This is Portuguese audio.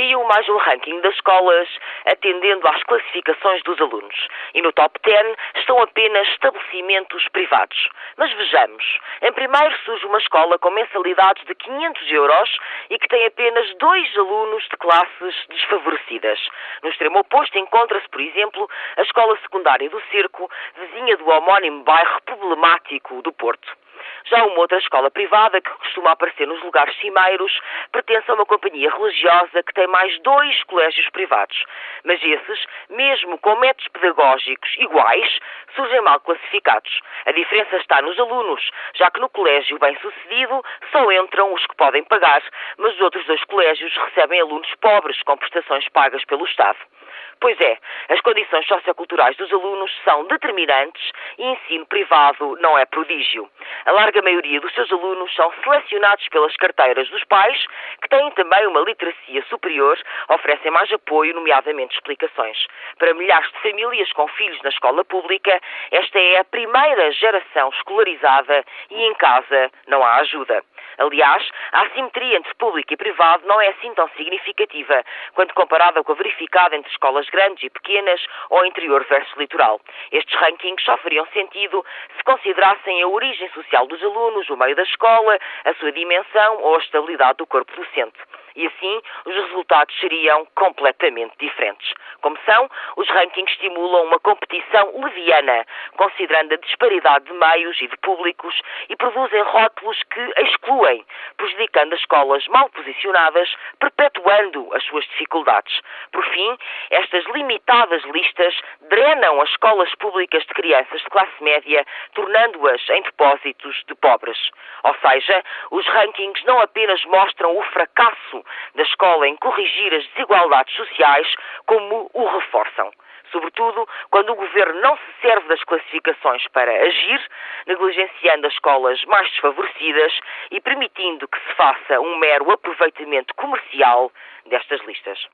Saiu mais um ranking das escolas atendendo às classificações dos alunos. E no top 10 estão apenas estabelecimentos privados. Mas vejamos. Em primeiro surge uma escola com mensalidades de 500 euros e que tem apenas dois alunos de classes desfavorecidas. No extremo oposto encontra-se, por exemplo, a escola secundária do Circo, vizinha do homónimo bairro problemático do Porto. Já uma outra escola privada, que costuma aparecer nos lugares cimeiros, pertence a uma companhia religiosa que tem mais dois colégios privados. Mas esses, mesmo com métodos pedagógicos iguais, surgem mal classificados. A diferença está nos alunos, já que no colégio bem-sucedido só entram os que podem pagar, mas os outros dois colégios recebem alunos pobres com prestações pagas pelo Estado. Pois é, as condições socioculturais dos alunos são determinantes e ensino privado não é prodígio. A larga maioria dos seus alunos são selecionados pelas carteiras dos pais, que têm também uma literacia superior, oferecem mais apoio, nomeadamente explicações. Para milhares de famílias com filhos na escola pública, esta é a primeira geração escolarizada e em casa não há ajuda. Aliás, a assimetria entre público e privado não é assim tão significativa quando comparada com a verificada entre escolas grandes e pequenas ou interior versus litoral. Estes rankings só fariam sentido se considerassem a origem social dos alunos, o meio da escola, a sua dimensão ou a estabilidade do corpo docente. E assim, os resultados seriam completamente diferentes. Como são, os rankings estimulam uma competição leviana, considerando a disparidade de meios e de públicos e produzem rótulos que excluem, prejudicando as escolas mal posicionadas, perpetuando as suas dificuldades. Por fim, estas limitadas listas drenam as escolas públicas de crianças de classe média, tornando-as em depósitos de pobres. Ou seja, os rankings não apenas mostram o fracasso da escola em corrigir as desigualdades sociais, como o reforçam. Sobretudo quando o governo não se serve das classificações para agir, negligenciando as escolas mais desfavorecidas e permitindo que se faça um mero aproveitamento comercial destas listas.